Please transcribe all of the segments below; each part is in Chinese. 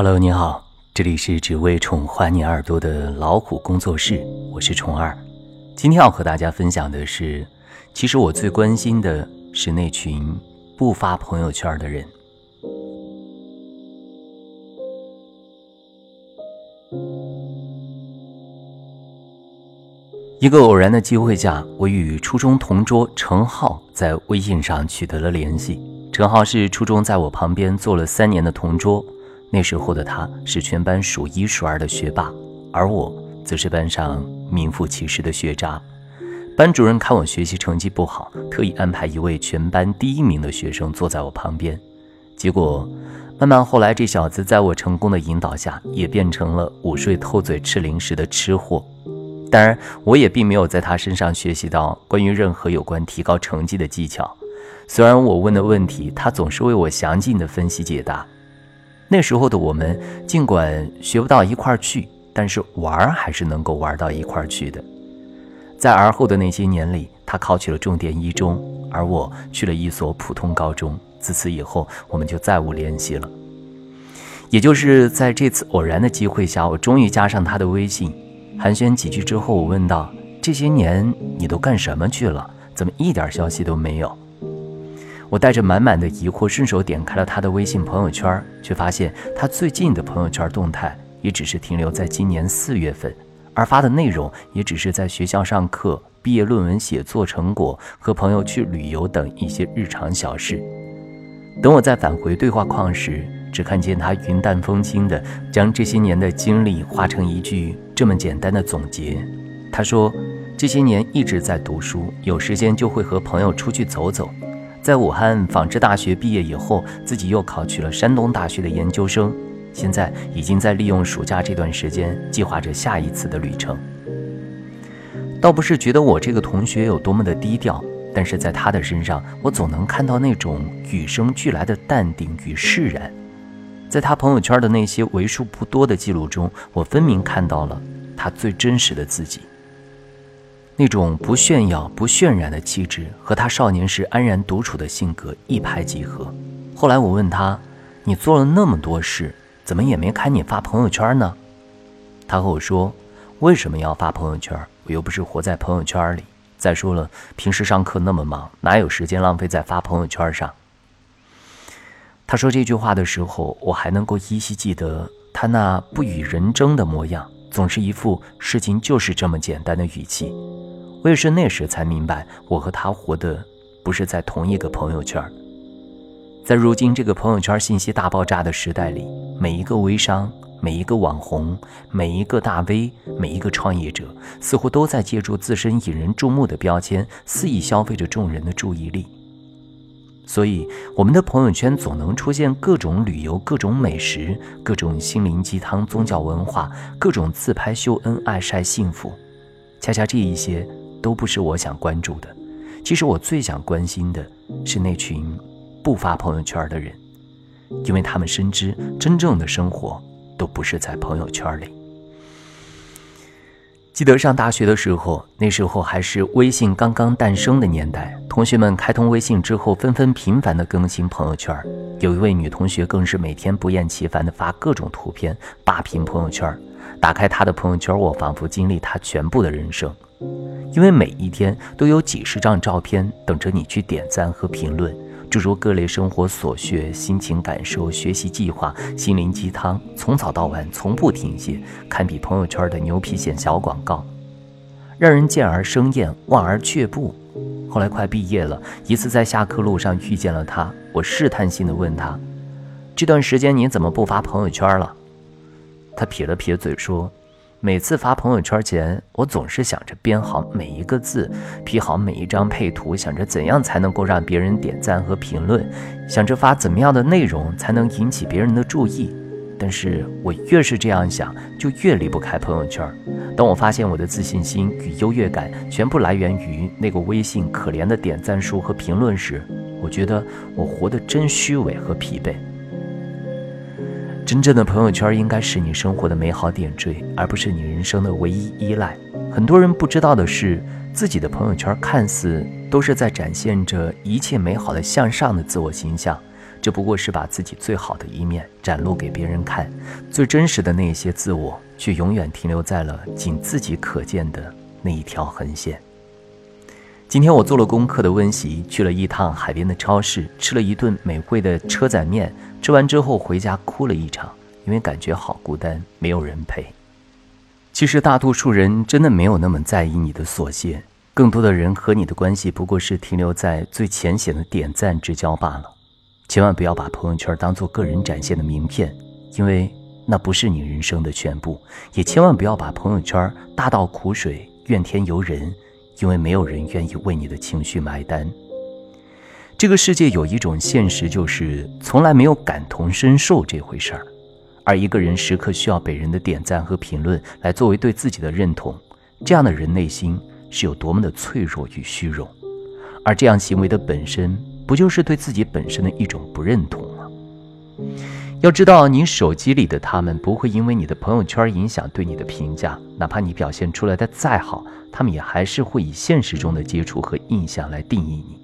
Hello，你好，这里是只为宠坏你耳朵的老虎工作室，我是虫儿。今天要和大家分享的是，其实我最关心的是那群不发朋友圈的人。一个偶然的机会下，我与初中同桌程浩在微信上取得了联系。程浩是初中在我旁边做了三年的同桌。那时候的他是全班数一数二的学霸，而我则是班上名副其实的学渣。班主任看我学习成绩不好，特意安排一位全班第一名的学生坐在我旁边。结果，慢慢后来，这小子在我成功的引导下，也变成了午睡偷嘴吃零食的吃货。当然，我也并没有在他身上学习到关于任何有关提高成绩的技巧。虽然我问的问题，他总是为我详尽的分析解答。那时候的我们，尽管学不到一块儿去，但是玩儿还是能够玩到一块儿去的。在而后的那些年里，他考取了重点一中，而我去了一所普通高中。自此以后，我们就再无联系了。也就是在这次偶然的机会下，我终于加上他的微信，寒暄几句之后，我问道：“这些年你都干什么去了？怎么一点消息都没有？”我带着满满的疑惑，顺手点开了他的微信朋友圈，却发现他最近的朋友圈动态也只是停留在今年四月份，而发的内容也只是在学校上课、毕业论文写作成果、和朋友去旅游等一些日常小事。等我再返回对话框时，只看见他云淡风轻地将这些年的经历化成一句这么简单的总结。他说：“这些年一直在读书，有时间就会和朋友出去走走。”在武汉纺织大学毕业以后，自己又考取了山东大学的研究生，现在已经在利用暑假这段时间计划着下一次的旅程。倒不是觉得我这个同学有多么的低调，但是在他的身上，我总能看到那种与生俱来的淡定与释然。在他朋友圈的那些为数不多的记录中，我分明看到了他最真实的自己。那种不炫耀、不渲染的气质，和他少年时安然独处的性格一拍即合。后来我问他：“你做了那么多事，怎么也没看你发朋友圈呢？”他和我说：“为什么要发朋友圈？我又不是活在朋友圈里。再说了，平时上课那么忙，哪有时间浪费在发朋友圈上？”他说这句话的时候，我还能够依稀记得他那不与人争的模样，总是一副事情就是这么简单的语气。我也是那时才明白，我和他活的不是在同一个朋友圈。在如今这个朋友圈信息大爆炸的时代里，每一个微商、每一个网红、每一个大 V、每一个创业者，似乎都在借助自身引人注目的标签，肆意消费着众人的注意力。所以，我们的朋友圈总能出现各种旅游、各种美食、各种心灵鸡汤、宗教文化、各种自拍秀恩爱、晒幸福。恰恰这一些。都不是我想关注的。其实我最想关心的是那群不发朋友圈的人，因为他们深知真正的生活都不是在朋友圈里。记得上大学的时候，那时候还是微信刚刚诞生的年代，同学们开通微信之后，纷纷频繁的更新朋友圈。有一位女同学更是每天不厌其烦的发各种图片，霸屏朋友圈。打开她的朋友圈，我仿佛经历她全部的人生。因为每一天都有几十张照片等着你去点赞和评论，诸如各类生活琐屑、心情感受、学习计划、心灵鸡汤，从早到晚从不停歇，堪比朋友圈的牛皮癣小广告，让人见而生厌，望而却步。后来快毕业了，一次在下课路上遇见了他，我试探性的问他：“这段时间你怎么不发朋友圈了？”他撇了撇嘴说。每次发朋友圈前，我总是想着编好每一个字，P 好每一张配图，想着怎样才能够让别人点赞和评论，想着发怎么样的内容才能引起别人的注意。但是我越是这样想，就越离不开朋友圈。当我发现我的自信心与优越感全部来源于那个微信可怜的点赞数和评论时，我觉得我活得真虚伪和疲惫。真正的朋友圈应该是你生活的美好点缀，而不是你人生的唯一依赖。很多人不知道的是，自己的朋友圈看似都是在展现着一切美好的向上的自我形象，这不过是把自己最好的一面展露给别人看，最真实的那些自我，却永远停留在了仅自己可见的那一条横线。今天我做了功课的温习，去了一趟海边的超市，吃了一顿美味的车仔面。吃完之后回家哭了一场，因为感觉好孤单，没有人陪。其实大多数人真的没有那么在意你的琐屑，更多的人和你的关系不过是停留在最浅显的点赞之交罢了。千万不要把朋友圈当做个人展现的名片，因为那不是你人生的全部。也千万不要把朋友圈大倒苦水，怨天尤人。因为没有人愿意为你的情绪买单。这个世界有一种现实，就是从来没有感同身受这回事儿。而一个人时刻需要被人的点赞和评论来作为对自己的认同，这样的人内心是有多么的脆弱与虚荣。而这样行为的本身，不就是对自己本身的一种不认同吗？要知道，你手机里的他们不会因为你的朋友圈影响对你的评价，哪怕你表现出来的再好，他们也还是会以现实中的接触和印象来定义你。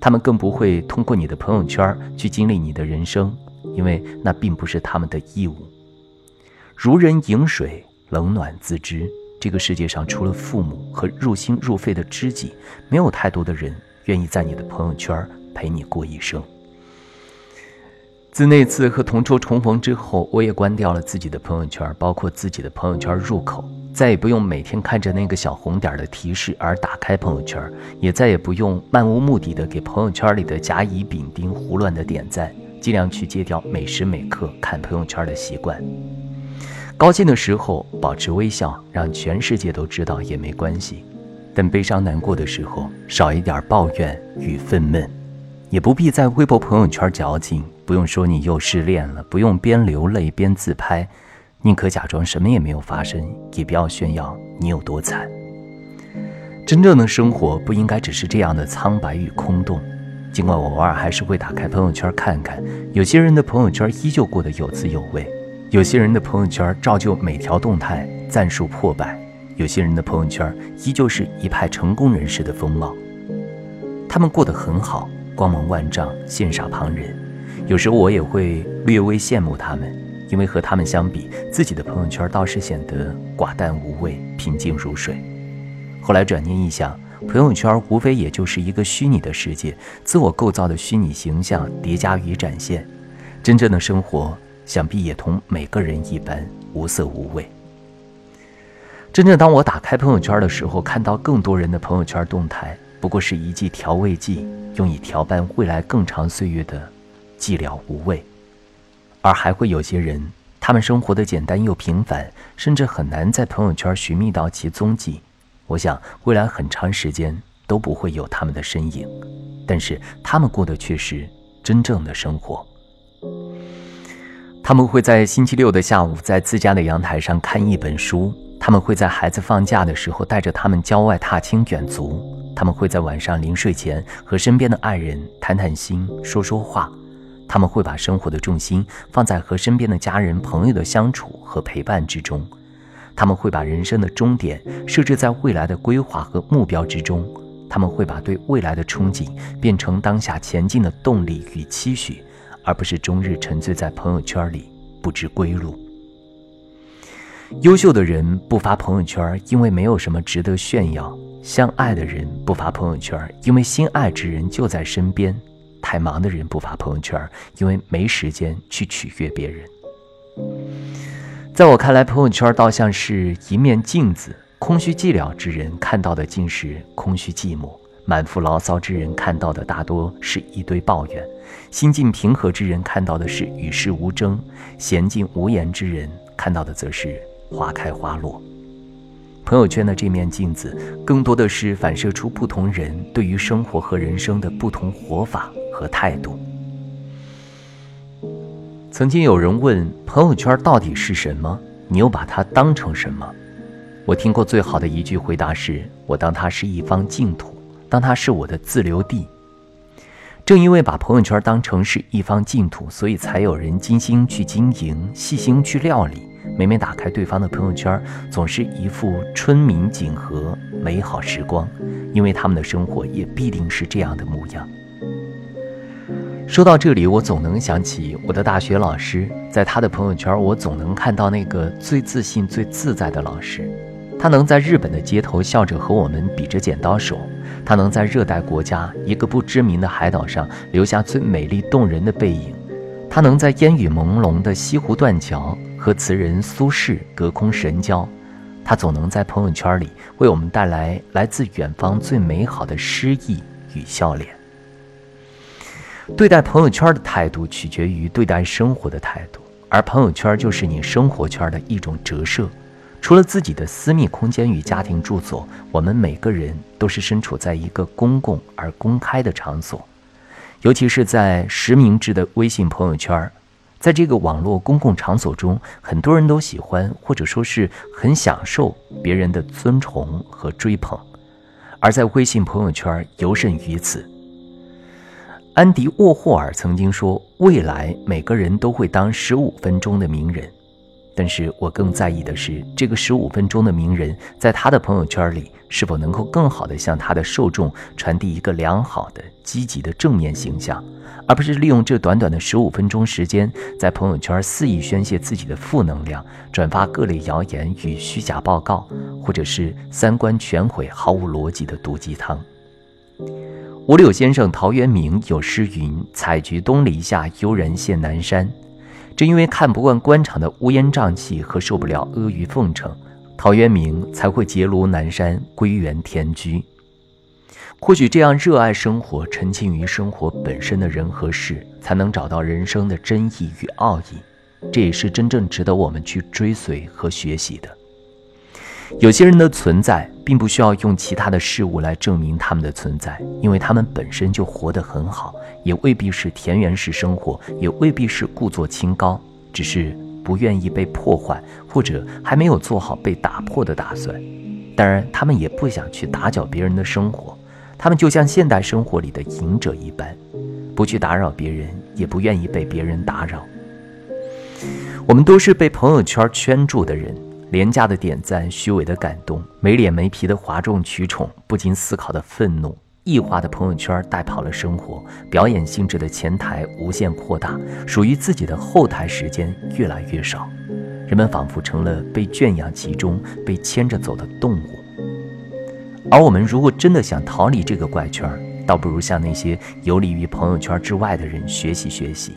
他们更不会通过你的朋友圈去经历你的人生，因为那并不是他们的义务。如人饮水，冷暖自知。这个世界上除了父母和入心入肺的知己，没有太多的人愿意在你的朋友圈陪你过一生。自那次和同桌重逢之后，我也关掉了自己的朋友圈，包括自己的朋友圈入口，再也不用每天看着那个小红点的提示而打开朋友圈，也再也不用漫无目的的给朋友圈里的甲乙丙丁胡乱的点赞，尽量去戒掉每时每刻看朋友圈的习惯。高兴的时候保持微笑，让全世界都知道也没关系；但悲伤难过的时候，少一点抱怨与愤懑，也不必在微博朋友圈矫情。不用说你又失恋了，不用边流泪边自拍，宁可假装什么也没有发生，也不要炫耀你有多惨。真正的生活不应该只是这样的苍白与空洞。尽管我偶尔还是会打开朋友圈看看，有些人的朋友圈依旧过得有滋有味，有些人的朋友圈照旧每条动态赞数破百，有些人的朋友圈依旧是一派成功人士的风貌，他们过得很好，光芒万丈，羡煞旁人。有时候我也会略微羡慕他们，因为和他们相比，自己的朋友圈倒是显得寡淡无味、平静如水。后来转念一想，朋友圈无非也就是一个虚拟的世界，自我构造的虚拟形象叠加与展现，真正的生活想必也同每个人一般无色无味。真正当我打开朋友圈的时候，看到更多人的朋友圈动态，不过是一剂调味剂，用以调拌未来更长岁月的。寂寥无味，而还会有些人，他们生活的简单又平凡，甚至很难在朋友圈寻觅到其踪迹。我想，未来很长时间都不会有他们的身影，但是他们过的却是真正的生活。他们会在星期六的下午，在自家的阳台上看一本书；他们会在孩子放假的时候，带着他们郊外踏青远足；他们会在晚上临睡前和身边的爱人谈谈心，说说话。他们会把生活的重心放在和身边的家人、朋友的相处和陪伴之中，他们会把人生的终点设置在未来的规划和目标之中，他们会把对未来的憧憬变成当下前进的动力与期许，而不是终日沉醉在朋友圈里不知归路。优秀的人不发朋友圈，因为没有什么值得炫耀；相爱的人不发朋友圈，因为心爱之人就在身边。太忙的人不发朋友圈，因为没时间去取悦别人。在我看来，朋友圈倒像是一面镜子，空虚寂寥之人看到的尽是空虚寂寞；满腹牢骚之人看到的大多是一堆抱怨；心境平和之人看到的是与世无争；娴静无言之人看到的则是花开花落。朋友圈的这面镜子，更多的是反射出不同人对于生活和人生的不同活法。和态度。曾经有人问朋友圈到底是什么？你又把它当成什么？我听过最好的一句回答是：我当它是一方净土，当它是我的自留地。正因为把朋友圈当成是一方净土，所以才有人精心去经营，细心去料理。每每打开对方的朋友圈，总是一副春明景和美好时光，因为他们的生活也必定是这样的模样。说到这里，我总能想起我的大学老师，在他的朋友圈，我总能看到那个最自信、最自在的老师。他能在日本的街头笑着和我们比着剪刀手，他能在热带国家一个不知名的海岛上留下最美丽动人的背影，他能在烟雨朦胧的西湖断桥和词人苏轼隔空神交，他总能在朋友圈里为我们带来来自远方最美好的诗意与笑脸。对待朋友圈的态度取决于对待生活的态度，而朋友圈就是你生活圈的一种折射。除了自己的私密空间与家庭住所，我们每个人都是身处在一个公共而公开的场所，尤其是在实名制的微信朋友圈，在这个网络公共场所中，很多人都喜欢或者说是很享受别人的尊崇和追捧，而在微信朋友圈尤甚于此。安迪沃霍尔曾经说：“未来每个人都会当十五分钟的名人。”但是我更在意的是，这个十五分钟的名人，在他的朋友圈里，是否能够更好的向他的受众传递一个良好的、积极的正面形象，而不是利用这短短的十五分钟时间，在朋友圈肆意宣泄自己的负能量，转发各类谣言与虚假报告，或者是三观全毁、毫无逻辑的毒鸡汤。五柳先生陶渊明有诗云：“采菊东篱下，悠然见南山。”正因为看不惯官场的乌烟瘴气和受不了阿谀奉承，陶渊明才会结庐南山，归园田居。或许这样热爱生活、沉浸于生活本身的人和事，才能找到人生的真意与奥义。这也是真正值得我们去追随和学习的。有些人的存在，并不需要用其他的事物来证明他们的存在，因为他们本身就活得很好，也未必是田园式生活，也未必是故作清高，只是不愿意被破坏，或者还没有做好被打破的打算。当然，他们也不想去打搅别人的生活，他们就像现代生活里的隐者一般，不去打扰别人，也不愿意被别人打扰。我们都是被朋友圈圈住的人。廉价的点赞，虚伪的感动，没脸没皮的哗众取宠，不经思考的愤怒，异化的朋友圈带跑了生活，表演性质的前台无限扩大，属于自己的后台时间越来越少，人们仿佛成了被圈养其中、被牵着走的动物。而我们如果真的想逃离这个怪圈，倒不如向那些游离于朋友圈之外的人学习学习，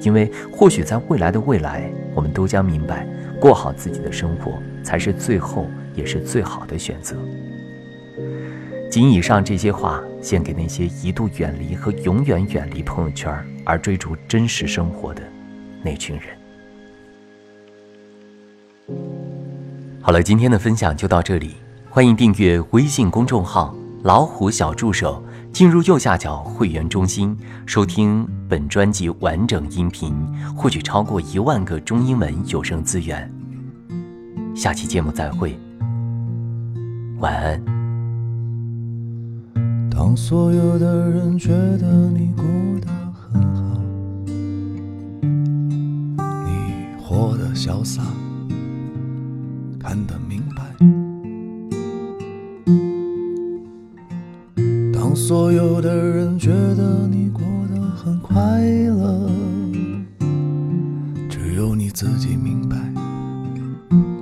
因为或许在未来的未来，我们都将明白。过好自己的生活，才是最后也是最好的选择。仅以上这些话，献给那些一度远离和永远远离朋友圈而追逐真实生活的那群人。好了，今天的分享就到这里，欢迎订阅微信公众号“老虎小助手”，进入右下角会员中心，收听本专辑完整音频，获取超过一万个中英文有声资源。下期节目再会，晚安。当所有的人觉得你过得很好，你活得潇洒，所有的人觉得你过得很快乐，只有你自己明白。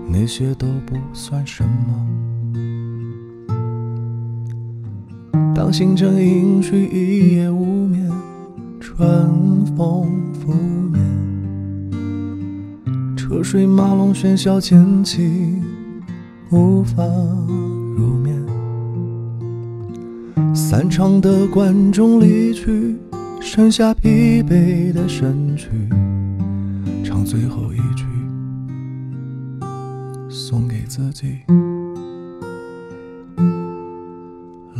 那些都不算什么。当星辰隐去，一夜无眠，春风拂面，车水马龙喧嚣渐起，无法。散场的观众离去，剩下疲惫的身躯，唱最后一句。送给自己，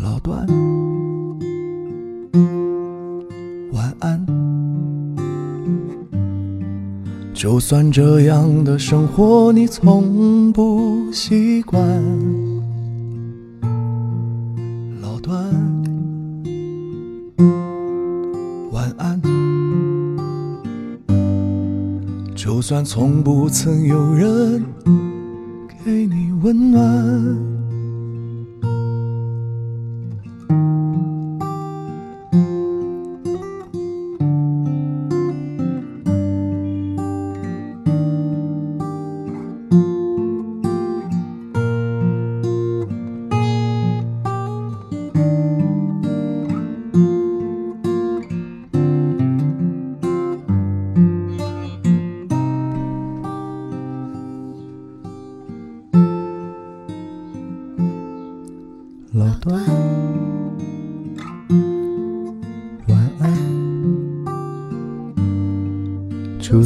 老段，晚安。就算这样的生活你从不习惯，就算从不曾有人。给你温暖，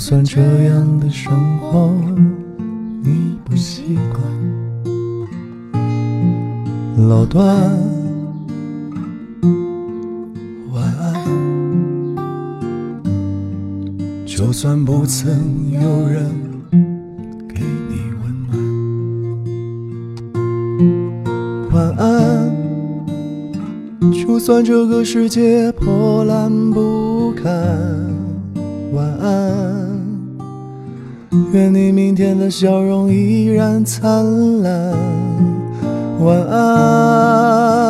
就算这样的生活你不习惯。老段，晚安，就算不曾有人给你温暖。晚安，就算这个世界破烂不堪。晚安，愿你明天的笑容依然灿烂。晚安。